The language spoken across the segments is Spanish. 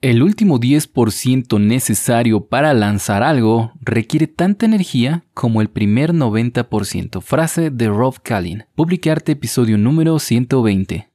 El último 10% necesario para lanzar algo requiere tanta energía como el primer 90%. Frase de Rob Kalin. Publicarte episodio número 120.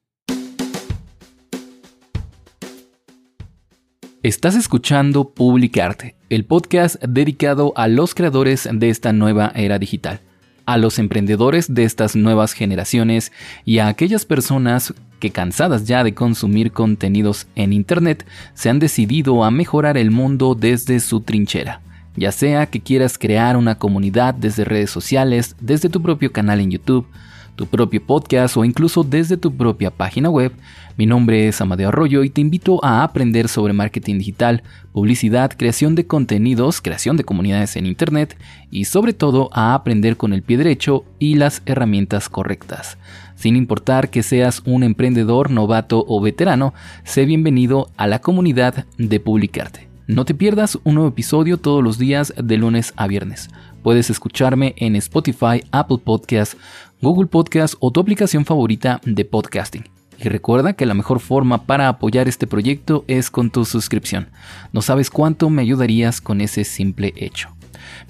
Estás escuchando Publicarte, el podcast dedicado a los creadores de esta nueva era digital a los emprendedores de estas nuevas generaciones y a aquellas personas que cansadas ya de consumir contenidos en Internet se han decidido a mejorar el mundo desde su trinchera. Ya sea que quieras crear una comunidad desde redes sociales, desde tu propio canal en YouTube, tu propio podcast o incluso desde tu propia página web, mi nombre es Amadeo Arroyo y te invito a aprender sobre marketing digital, publicidad, creación de contenidos, creación de comunidades en Internet y sobre todo a aprender con el pie derecho y las herramientas correctas. Sin importar que seas un emprendedor, novato o veterano, sé bienvenido a la comunidad de Publicarte. No te pierdas un nuevo episodio todos los días de lunes a viernes. Puedes escucharme en Spotify, Apple Podcasts, Google Podcasts o tu aplicación favorita de podcasting. Y recuerda que la mejor forma para apoyar este proyecto es con tu suscripción. No sabes cuánto me ayudarías con ese simple hecho.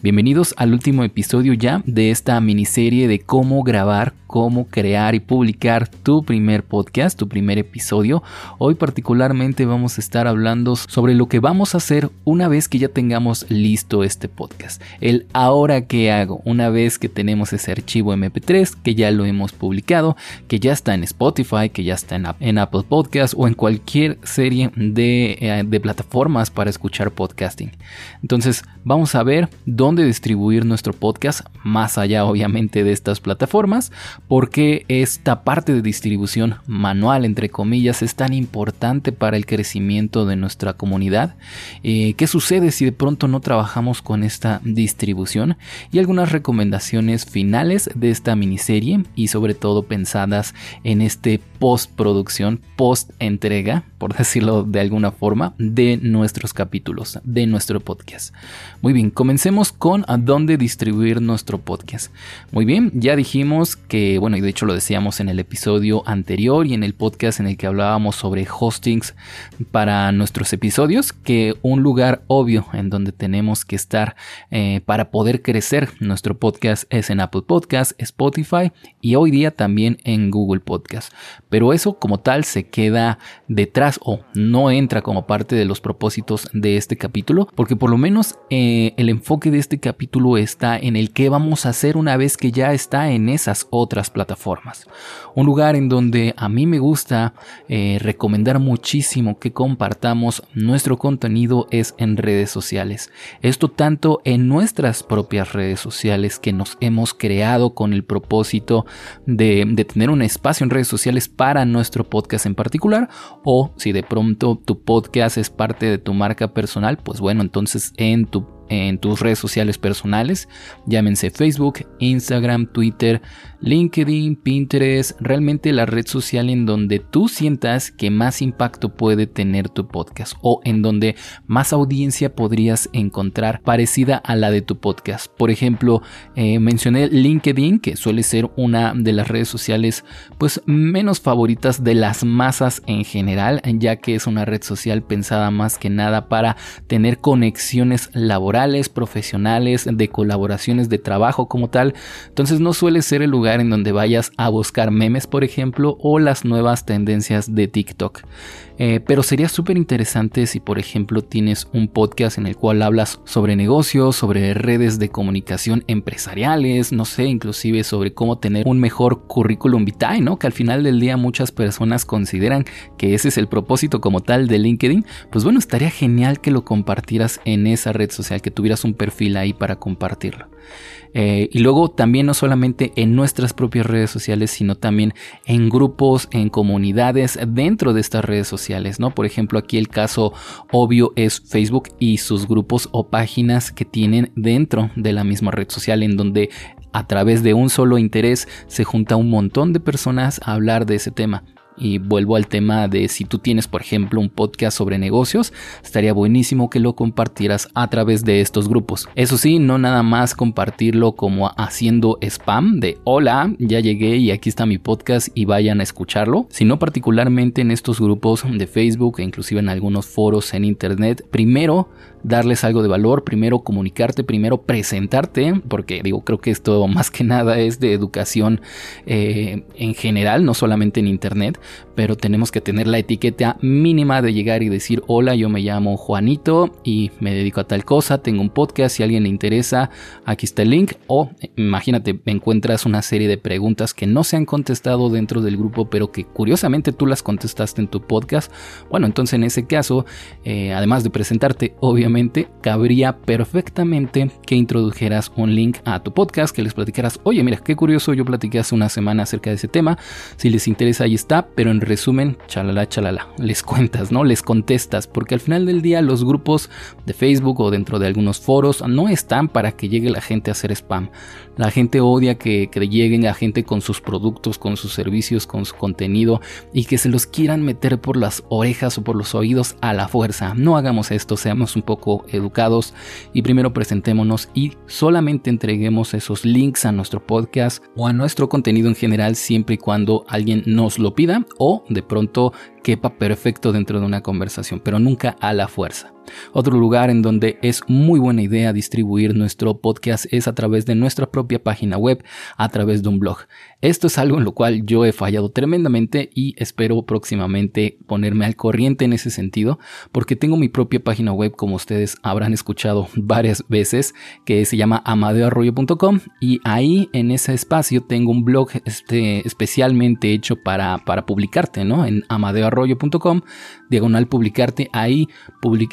Bienvenidos al último episodio ya de esta miniserie de cómo grabar cómo crear y publicar tu primer podcast, tu primer episodio. Hoy particularmente vamos a estar hablando sobre lo que vamos a hacer una vez que ya tengamos listo este podcast. El ahora que hago, una vez que tenemos ese archivo MP3, que ya lo hemos publicado, que ya está en Spotify, que ya está en, Apple Podcast o en cualquier serie de, eh, de plataformas para escuchar podcasting. Entonces vamos a ver dónde distribuir nuestro podcast, más allá obviamente de estas plataformas por qué esta parte de distribución manual, entre comillas, es tan importante para el crecimiento de nuestra comunidad, eh, qué sucede si de pronto no trabajamos con esta distribución y algunas recomendaciones finales de esta miniserie y sobre todo pensadas en este postproducción, post entrega, por decirlo de alguna forma, de nuestros capítulos, de nuestro podcast. Muy bien, comencemos con a dónde distribuir nuestro podcast. Muy bien, ya dijimos que bueno, y de hecho lo decíamos en el episodio anterior y en el podcast en el que hablábamos sobre hostings para nuestros episodios, que un lugar obvio en donde tenemos que estar eh, para poder crecer nuestro podcast es en Apple Podcast, Spotify y hoy día también en Google Podcast. Pero eso como tal se queda detrás o no entra como parte de los propósitos de este capítulo, porque por lo menos eh, el enfoque de este capítulo está en el que vamos a hacer una vez que ya está en esas otras plataformas. Un lugar en donde a mí me gusta eh, recomendar muchísimo que compartamos nuestro contenido es en redes sociales. Esto tanto en nuestras propias redes sociales que nos hemos creado con el propósito de, de tener un espacio en redes sociales para nuestro podcast en particular o si de pronto tu podcast es parte de tu marca personal, pues bueno, entonces en tu en tus redes sociales personales, llámense Facebook, Instagram, Twitter, LinkedIn, Pinterest, realmente la red social en donde tú sientas que más impacto puede tener tu podcast o en donde más audiencia podrías encontrar parecida a la de tu podcast. Por ejemplo, eh, mencioné LinkedIn, que suele ser una de las redes sociales pues menos favoritas de las masas en general, ya que es una red social pensada más que nada para tener conexiones laborales profesionales, de colaboraciones de trabajo como tal. Entonces no suele ser el lugar en donde vayas a buscar memes, por ejemplo, o las nuevas tendencias de TikTok. Eh, pero sería súper interesante si, por ejemplo, tienes un podcast en el cual hablas sobre negocios, sobre redes de comunicación empresariales, no sé, inclusive sobre cómo tener un mejor currículum vitae, ¿no? Que al final del día muchas personas consideran que ese es el propósito como tal de LinkedIn. Pues bueno, estaría genial que lo compartieras en esa red social, que tuvieras un perfil ahí para compartirlo. Eh, y luego también no solamente en nuestras propias redes sociales, sino también en grupos, en comunidades dentro de estas redes sociales, ¿no? Por ejemplo, aquí el caso obvio es Facebook y sus grupos o páginas que tienen dentro de la misma red social en donde a través de un solo interés se junta un montón de personas a hablar de ese tema. Y vuelvo al tema de si tú tienes, por ejemplo, un podcast sobre negocios, estaría buenísimo que lo compartieras a través de estos grupos. Eso sí, no nada más compartirlo como haciendo spam de hola, ya llegué y aquí está mi podcast y vayan a escucharlo, sino particularmente en estos grupos de Facebook e inclusive en algunos foros en internet. Primero, darles algo de valor, primero comunicarte, primero presentarte, porque digo, creo que esto más que nada es de educación eh, en general, no solamente en internet, pero tenemos que tener la etiqueta mínima de llegar y decir, hola, yo me llamo Juanito y me dedico a tal cosa, tengo un podcast, si a alguien le interesa, aquí está el link, o imagínate, encuentras una serie de preguntas que no se han contestado dentro del grupo, pero que curiosamente tú las contestaste en tu podcast, bueno, entonces en ese caso, eh, además de presentarte, obviamente, cabría perfectamente que introdujeras un link a tu podcast, que les platicaras, oye, mira, qué curioso, yo platiqué hace una semana acerca de ese tema, si les interesa ahí está, pero en resumen, chalala, chalala, les cuentas, ¿no? Les contestas, porque al final del día los grupos de Facebook o dentro de algunos foros no están para que llegue la gente a hacer spam. La gente odia que, lleguen a gente con sus productos, con sus servicios, con su contenido y que se los quieran meter por las orejas o por los oídos a la fuerza. No hagamos esto, seamos un poco educados y primero presentémonos y solamente entreguemos esos links a nuestro podcast o a nuestro contenido en general siempre y cuando alguien nos lo pida o de pronto quepa perfecto dentro de una conversación, pero nunca a la fuerza. Otro lugar en donde es muy buena idea distribuir nuestro podcast es a través de nuestra propia página web, a través de un blog. Esto es algo en lo cual yo he fallado tremendamente y espero próximamente ponerme al corriente en ese sentido, porque tengo mi propia página web, como ustedes habrán escuchado varias veces, que se llama amadeoarroyo.com y ahí en ese espacio tengo un blog este, especialmente hecho para, para publicarte, ¿no? En amadeoarroyo.com, diagonal publicarte, ahí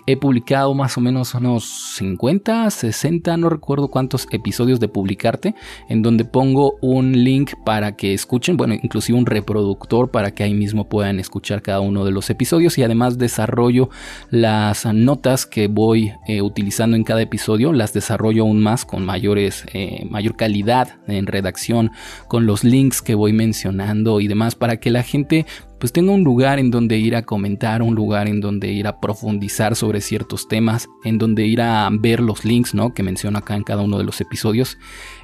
he publicado más o menos unos 50, 60, no recuerdo cuántos episodios de publicarte, en donde pongo un link para que escuchen, bueno, inclusive un reproductor para que ahí mismo puedan escuchar cada uno de los episodios y además desarrollo las notas que voy eh, utilizando en cada episodio, las desarrollo aún más con mayores, eh, mayor calidad en redacción, con los links que voy mencionando y demás para que la gente gente pues tenga un lugar en donde ir a comentar, un lugar en donde ir a profundizar sobre ciertos temas, en donde ir a ver los links, ¿no? Que menciono acá en cada uno de los episodios.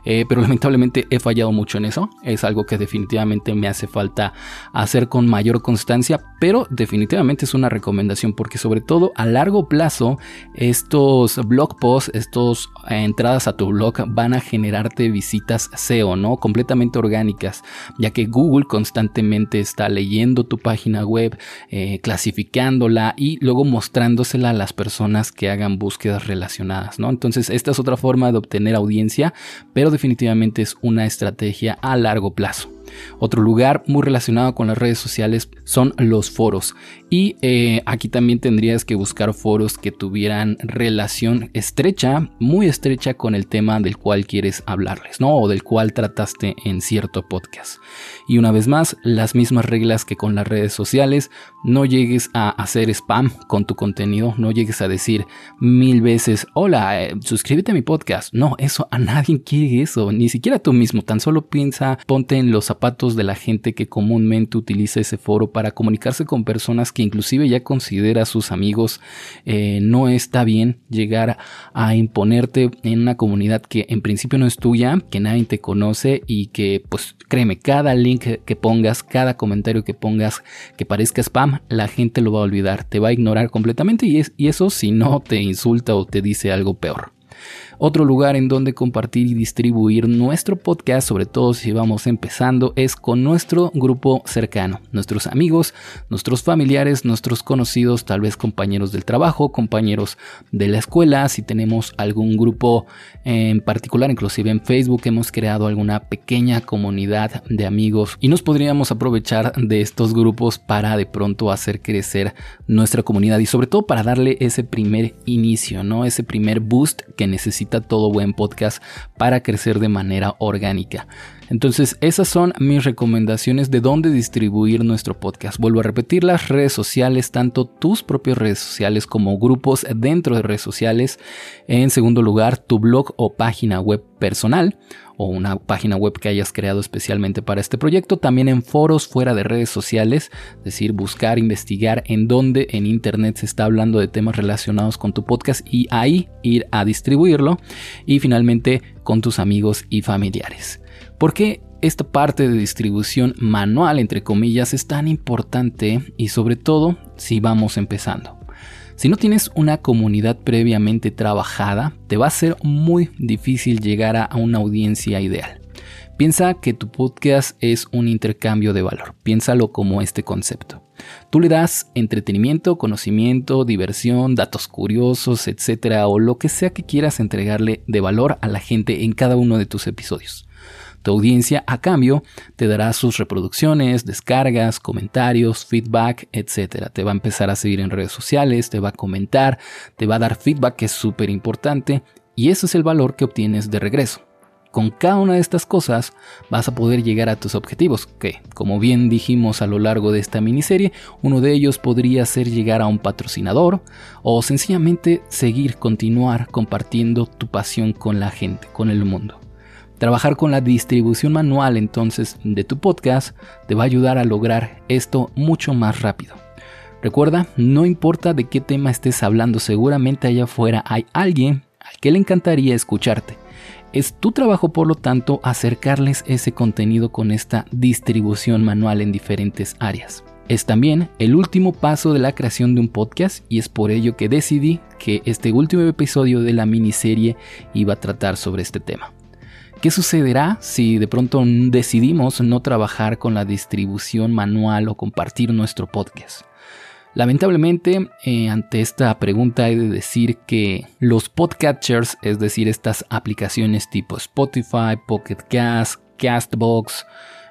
Eh, pero lamentablemente he fallado mucho en eso. Es algo que definitivamente me hace falta hacer con mayor constancia, pero definitivamente es una recomendación porque sobre todo a largo plazo estos blog posts, estos eh, entradas a tu blog van a generarte visitas SEO, ¿no? Completamente orgánicas, ya que Google constantemente está leyendo tu página web, eh, clasificándola y luego mostrándosela a las personas que hagan búsquedas relacionadas, ¿no? Entonces, esta es otra forma de obtener audiencia, pero definitivamente es una estrategia a largo plazo. Otro lugar muy relacionado con las redes sociales son los foros. Y eh, aquí también tendrías que buscar foros que tuvieran relación estrecha, muy estrecha con el tema del cual quieres hablarles, ¿no? O del cual trataste en cierto podcast. Y una vez más, las mismas reglas que con las redes sociales, no llegues a hacer spam con tu contenido, no llegues a decir mil veces, hola, eh, suscríbete a mi podcast. No, eso a nadie quiere eso, ni siquiera tú mismo, tan solo piensa, ponte en los de la gente que comúnmente utiliza ese foro para comunicarse con personas que inclusive ya considera sus amigos, eh, no está bien llegar a imponerte en una comunidad que en principio no es tuya, que nadie te conoce y que pues créeme, cada link que pongas, cada comentario que pongas que parezca spam, la gente lo va a olvidar, te va a ignorar completamente y eso si no te insulta o te dice algo peor. Otro lugar en donde compartir y distribuir nuestro podcast, sobre todo si vamos empezando, es con nuestro grupo cercano, nuestros amigos, nuestros familiares, nuestros conocidos, tal vez compañeros del trabajo, compañeros de la escuela, si tenemos algún grupo en particular, inclusive en Facebook hemos creado alguna pequeña comunidad de amigos y nos podríamos aprovechar de estos grupos para de pronto hacer crecer nuestra comunidad y sobre todo para darle ese primer inicio, ¿no? Ese primer boost necesita todo buen podcast para crecer de manera orgánica. Entonces, esas son mis recomendaciones de dónde distribuir nuestro podcast. Vuelvo a repetir las redes sociales, tanto tus propias redes sociales como grupos dentro de redes sociales. En segundo lugar, tu blog o página web personal o una página web que hayas creado especialmente para este proyecto. También en foros fuera de redes sociales, es decir, buscar, investigar en dónde en internet se está hablando de temas relacionados con tu podcast y ahí ir a distribuirlo. Y finalmente con tus amigos y familiares. ¿Por qué esta parte de distribución manual, entre comillas, es tan importante y sobre todo si vamos empezando? Si no tienes una comunidad previamente trabajada, te va a ser muy difícil llegar a una audiencia ideal. Piensa que tu podcast es un intercambio de valor. Piénsalo como este concepto. Tú le das entretenimiento, conocimiento, diversión, datos curiosos, etcétera, o lo que sea que quieras entregarle de valor a la gente en cada uno de tus episodios. Tu audiencia a cambio te dará sus reproducciones, descargas, comentarios, feedback, etc. Te va a empezar a seguir en redes sociales, te va a comentar, te va a dar feedback que es súper importante y ese es el valor que obtienes de regreso. Con cada una de estas cosas vas a poder llegar a tus objetivos, que, como bien dijimos a lo largo de esta miniserie, uno de ellos podría ser llegar a un patrocinador o sencillamente seguir, continuar compartiendo tu pasión con la gente, con el mundo. Trabajar con la distribución manual entonces de tu podcast te va a ayudar a lograr esto mucho más rápido. Recuerda, no importa de qué tema estés hablando, seguramente allá afuera hay alguien al que le encantaría escucharte. Es tu trabajo, por lo tanto, acercarles ese contenido con esta distribución manual en diferentes áreas. Es también el último paso de la creación de un podcast y es por ello que decidí que este último episodio de la miniserie iba a tratar sobre este tema. ¿Qué sucederá si de pronto decidimos no trabajar con la distribución manual o compartir nuestro podcast? Lamentablemente, eh, ante esta pregunta he de decir que los podcatchers, es decir, estas aplicaciones tipo Spotify, Pocket Cast, Castbox,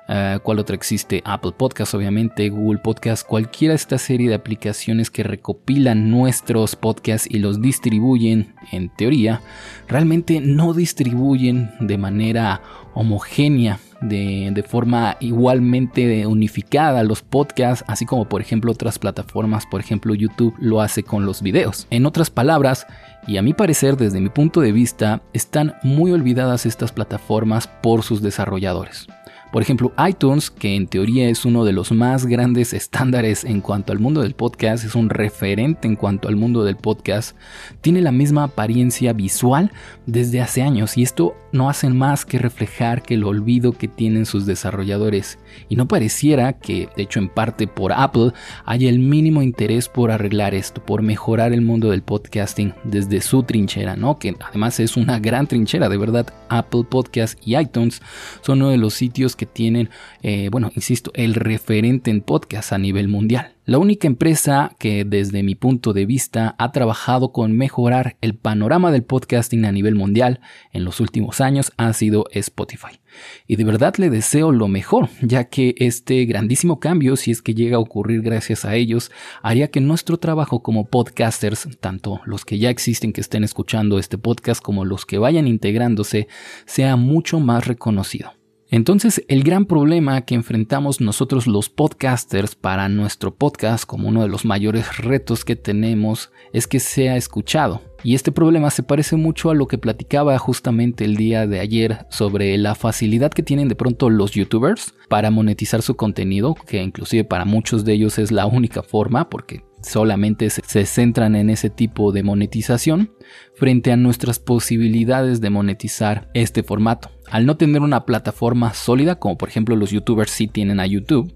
Uh, ¿Cuál otra existe? Apple Podcast, obviamente, Google Podcast, cualquiera de esta serie de aplicaciones que recopilan nuestros podcasts y los distribuyen, en teoría, realmente no distribuyen de manera homogénea, de, de, forma igualmente unificada los podcasts, así como por ejemplo otras plataformas, por ejemplo YouTube lo hace con los videos. En otras palabras, y a mi parecer desde mi punto de vista, están muy olvidadas estas plataformas por sus desarrolladores. Por ejemplo, iTunes, que en teoría es uno de los más grandes estándares en cuanto al mundo del podcast, es un referente en cuanto al mundo del podcast, tiene la misma apariencia visual desde hace años y esto no hace más que reflejar que el olvido que tienen sus desarrolladores. Y no pareciera que, de hecho en parte por Apple, haya el mínimo interés por arreglar esto, por mejorar el mundo del podcasting desde su trinchera, ¿no? Que además es una gran trinchera, de verdad. Apple Podcast y iTunes son uno de los sitios que tienen, eh, bueno, insisto, el referente en podcast a nivel mundial. La única empresa que desde mi punto de vista ha trabajado con mejorar el panorama del podcasting a nivel mundial en los últimos años ha sido Spotify. Y de verdad le deseo lo mejor, ya que este grandísimo cambio, si es que llega a ocurrir gracias a ellos, haría que nuestro trabajo como podcasters, tanto los que ya existen que estén escuchando este podcast como los que vayan integrándose, sea mucho más reconocido. Entonces, el gran problema que enfrentamos nosotros los podcasters para nuestro podcast, como uno de los mayores retos que tenemos, es que sea escuchado. Y este problema se parece mucho a lo que platicaba justamente el día de ayer sobre la facilidad que tienen de pronto los youtubers para monetizar su contenido, que inclusive para muchos de ellos es la única forma, porque solamente se centran en ese tipo de monetización frente a nuestras posibilidades de monetizar este formato. Al no tener una plataforma sólida, como por ejemplo los youtubers sí tienen a YouTube,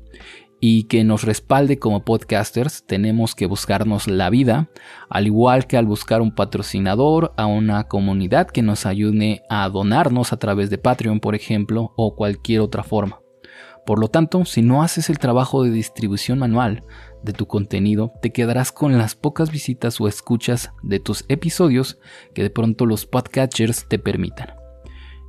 y que nos respalde como podcasters, tenemos que buscarnos la vida, al igual que al buscar un patrocinador, a una comunidad que nos ayude a donarnos a través de Patreon, por ejemplo, o cualquier otra forma. Por lo tanto, si no haces el trabajo de distribución manual, de tu contenido, te quedarás con las pocas visitas o escuchas de tus episodios que de pronto los podcatchers te permitan.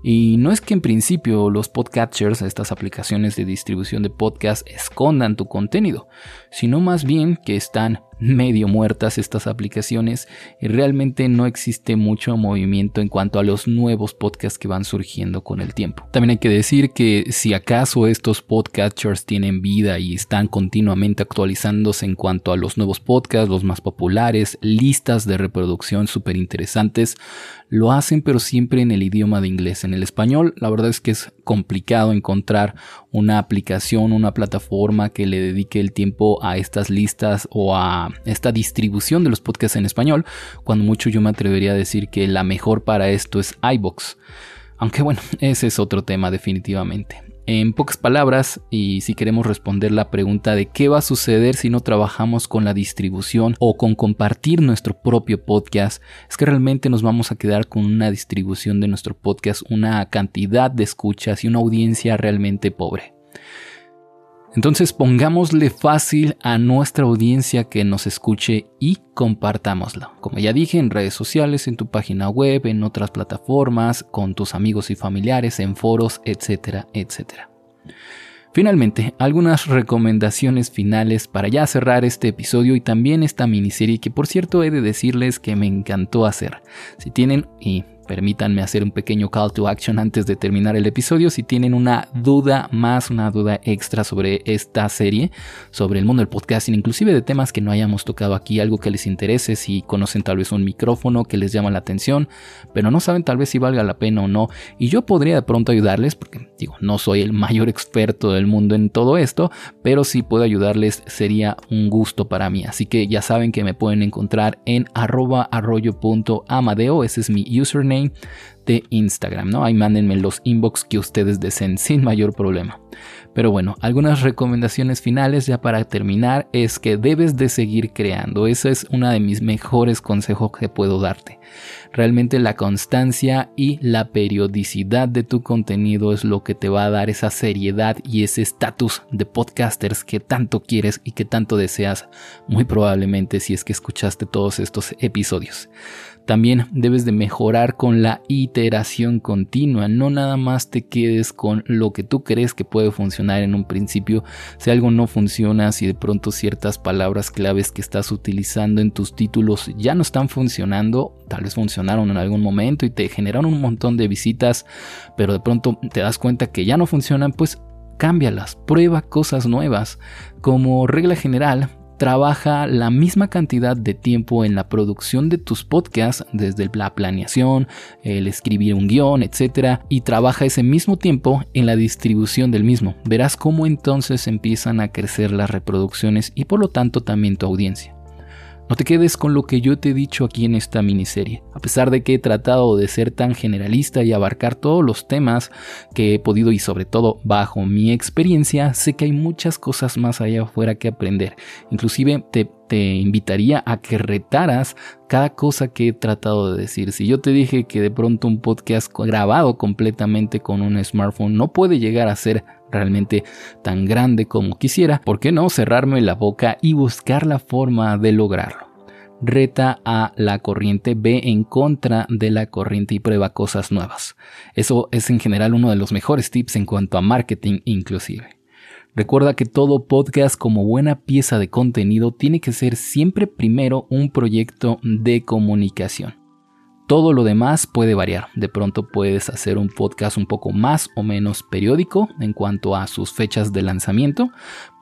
Y no es que en principio los podcatchers, estas aplicaciones de distribución de podcast, escondan tu contenido, sino más bien que están medio muertas estas aplicaciones y realmente no existe mucho movimiento en cuanto a los nuevos podcasts que van surgiendo con el tiempo. También hay que decir que si acaso estos podcasters tienen vida y están continuamente actualizándose en cuanto a los nuevos podcasts, los más populares, listas de reproducción súper interesantes, lo hacen pero siempre en el idioma de inglés. En el español la verdad es que es complicado encontrar una aplicación, una plataforma que le dedique el tiempo a estas listas o a esta distribución de los podcasts en español, cuando mucho yo me atrevería a decir que la mejor para esto es iBox. Aunque bueno, ese es otro tema definitivamente. En pocas palabras, y si queremos responder la pregunta de qué va a suceder si no trabajamos con la distribución o con compartir nuestro propio podcast, es que realmente nos vamos a quedar con una distribución de nuestro podcast, una cantidad de escuchas y una audiencia realmente pobre. Entonces pongámosle fácil a nuestra audiencia que nos escuche y compartámoslo. Como ya dije, en redes sociales, en tu página web, en otras plataformas, con tus amigos y familiares, en foros, etcétera, etcétera. Finalmente, algunas recomendaciones finales para ya cerrar este episodio y también esta miniserie que por cierto he de decirles que me encantó hacer. Si tienen, y Permítanme hacer un pequeño call to action antes de terminar el episodio. Si tienen una duda más, una duda extra sobre esta serie, sobre el mundo del podcasting, inclusive de temas que no hayamos tocado aquí, algo que les interese, si conocen tal vez un micrófono que les llama la atención, pero no saben tal vez si valga la pena o no, y yo podría de pronto ayudarles, porque digo, no soy el mayor experto del mundo en todo esto, pero si puedo ayudarles sería un gusto para mí. Así que ya saben que me pueden encontrar en arroba arroyo.amadeo, ese es mi username de Instagram, ¿no? Ahí mándenme los inbox que ustedes deseen sin mayor problema. Pero bueno, algunas recomendaciones finales ya para terminar es que debes de seguir creando. Ese es uno de mis mejores consejos que puedo darte. Realmente la constancia y la periodicidad de tu contenido es lo que te va a dar esa seriedad y ese estatus de podcasters que tanto quieres y que tanto deseas, muy probablemente si es que escuchaste todos estos episodios. También debes de mejorar con la iteración continua, no nada más te quedes con lo que tú crees que puede funcionar en un principio. Si algo no funciona, si de pronto ciertas palabras claves que estás utilizando en tus títulos ya no están funcionando, tal vez funcionaron en algún momento y te generaron un montón de visitas, pero de pronto te das cuenta que ya no funcionan, pues cámbialas, prueba cosas nuevas. Como regla general, trabaja la misma cantidad de tiempo en la producción de tus podcasts, desde la planeación, el escribir un guion, etc. Y trabaja ese mismo tiempo en la distribución del mismo. Verás cómo entonces empiezan a crecer las reproducciones y por lo tanto también tu audiencia. No te quedes con lo que yo te he dicho aquí en esta miniserie. A pesar de que he tratado de ser tan generalista y abarcar todos los temas que he podido y sobre todo bajo mi experiencia, sé que hay muchas cosas más allá afuera que aprender. Inclusive te, te invitaría a que retaras cada cosa que he tratado de decir. Si yo te dije que de pronto un podcast grabado completamente con un smartphone no puede llegar a ser realmente tan grande como quisiera, ¿por qué no cerrarme la boca y buscar la forma de lograrlo? Reta a la corriente, ve en contra de la corriente y prueba cosas nuevas. Eso es en general uno de los mejores tips en cuanto a marketing inclusive. Recuerda que todo podcast como buena pieza de contenido tiene que ser siempre primero un proyecto de comunicación. Todo lo demás puede variar. De pronto puedes hacer un podcast un poco más o menos periódico en cuanto a sus fechas de lanzamiento.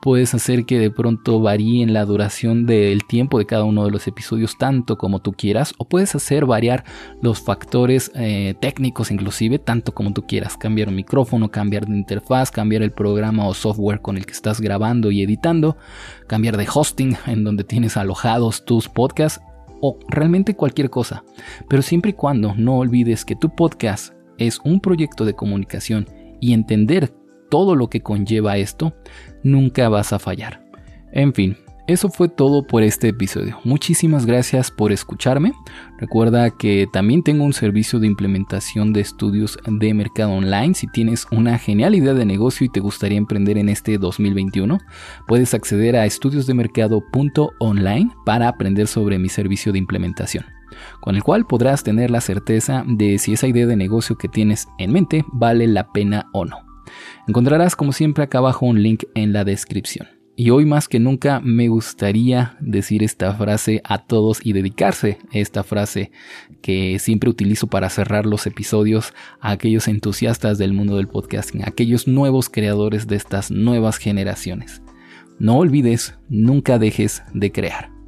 Puedes hacer que de pronto varíen la duración del tiempo de cada uno de los episodios tanto como tú quieras. O puedes hacer variar los factores eh, técnicos inclusive tanto como tú quieras. Cambiar un micrófono, cambiar de interfaz, cambiar el programa o software con el que estás grabando y editando. Cambiar de hosting en donde tienes alojados tus podcasts o realmente cualquier cosa. Pero siempre y cuando no olvides que tu podcast es un proyecto de comunicación y entender todo lo que conlleva esto, nunca vas a fallar. En fin, eso fue todo por este episodio. Muchísimas gracias por escucharme. Recuerda que también tengo un servicio de implementación de estudios de mercado online. Si tienes una genial idea de negocio y te gustaría emprender en este 2021, puedes acceder a estudiosdemercado.online para aprender sobre mi servicio de implementación con el cual podrás tener la certeza de si esa idea de negocio que tienes en mente vale la pena o no. Encontrarás como siempre acá abajo un link en la descripción. Y hoy más que nunca me gustaría decir esta frase a todos y dedicarse esta frase que siempre utilizo para cerrar los episodios a aquellos entusiastas del mundo del podcasting, a aquellos nuevos creadores de estas nuevas generaciones. No olvides, nunca dejes de crear.